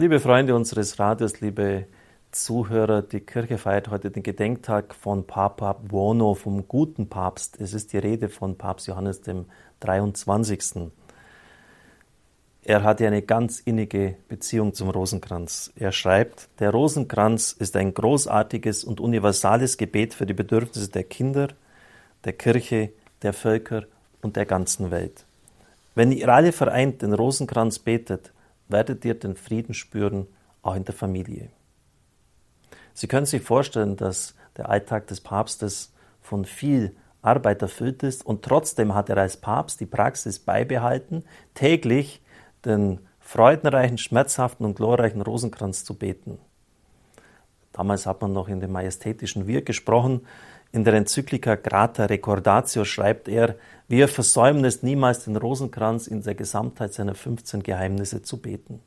Liebe Freunde unseres Radios, liebe Zuhörer, die Kirche feiert heute den Gedenktag von Papa Buono, vom guten Papst. Es ist die Rede von Papst Johannes dem 23. Er hatte eine ganz innige Beziehung zum Rosenkranz. Er schreibt, der Rosenkranz ist ein großartiges und universales Gebet für die Bedürfnisse der Kinder, der Kirche, der Völker und der ganzen Welt. Wenn ihr alle vereint den Rosenkranz betet, werdet ihr den Frieden spüren, auch in der Familie. Sie können sich vorstellen, dass der Alltag des Papstes von viel Arbeit erfüllt ist und trotzdem hat er als Papst die Praxis beibehalten, täglich den freudenreichen, schmerzhaften und glorreichen Rosenkranz zu beten. Damals hat man noch in dem majestätischen Wir gesprochen. In der Enzyklika Grata Recordatio schreibt er, wir versäumen es niemals, den Rosenkranz in der Gesamtheit seiner 15 Geheimnisse zu beten.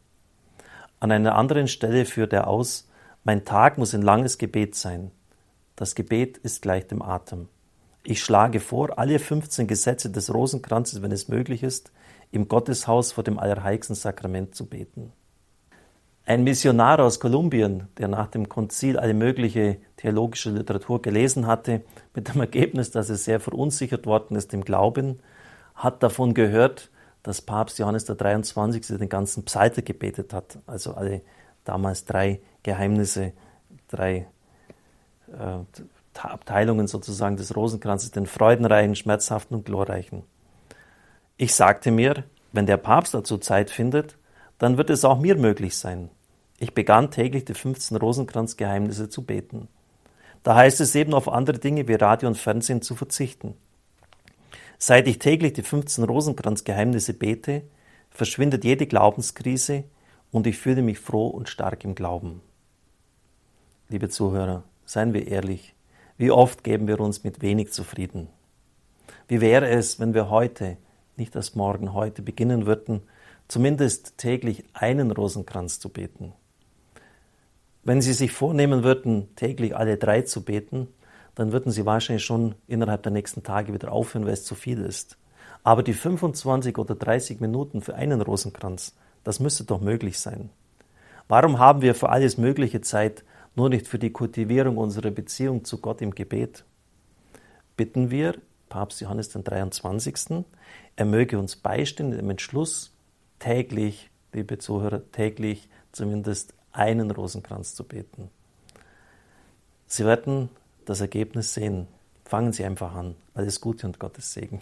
An einer anderen Stelle führt er aus, mein Tag muss ein langes Gebet sein. Das Gebet ist gleich dem Atem. Ich schlage vor, alle 15 Gesetze des Rosenkranzes, wenn es möglich ist, im Gotteshaus vor dem Allerheiligsten Sakrament zu beten. Ein Missionar aus Kolumbien, der nach dem Konzil alle mögliche theologische Literatur gelesen hatte, mit dem Ergebnis, dass er sehr verunsichert worden ist im Glauben, hat davon gehört, dass Papst Johannes der 23. den ganzen Psalter gebetet hat, also alle damals drei Geheimnisse, drei äh, Abteilungen sozusagen des Rosenkranzes, den freudenreichen, schmerzhaften und glorreichen. Ich sagte mir, wenn der Papst dazu Zeit findet, dann wird es auch mir möglich sein. Ich begann täglich die 15 Rosenkranzgeheimnisse zu beten. Da heißt es eben auf andere Dinge wie Radio und Fernsehen zu verzichten. Seit ich täglich die 15 Rosenkranzgeheimnisse bete, verschwindet jede Glaubenskrise und ich fühle mich froh und stark im Glauben. Liebe Zuhörer, seien wir ehrlich, wie oft geben wir uns mit wenig zufrieden? Wie wäre es, wenn wir heute, nicht erst morgen, heute beginnen würden, zumindest täglich einen Rosenkranz zu beten. Wenn Sie sich vornehmen würden, täglich alle drei zu beten, dann würden Sie wahrscheinlich schon innerhalb der nächsten Tage wieder aufhören, weil es zu viel ist. Aber die 25 oder 30 Minuten für einen Rosenkranz, das müsste doch möglich sein. Warum haben wir für alles mögliche Zeit, nur nicht für die Kultivierung unserer Beziehung zu Gott im Gebet? Bitten wir Papst Johannes den 23., er möge uns beistehen im Entschluss, täglich, liebe Zuhörer, täglich zumindest einen Rosenkranz zu beten. Sie werden das Ergebnis sehen. Fangen Sie einfach an. Alles Gute und Gottes Segen.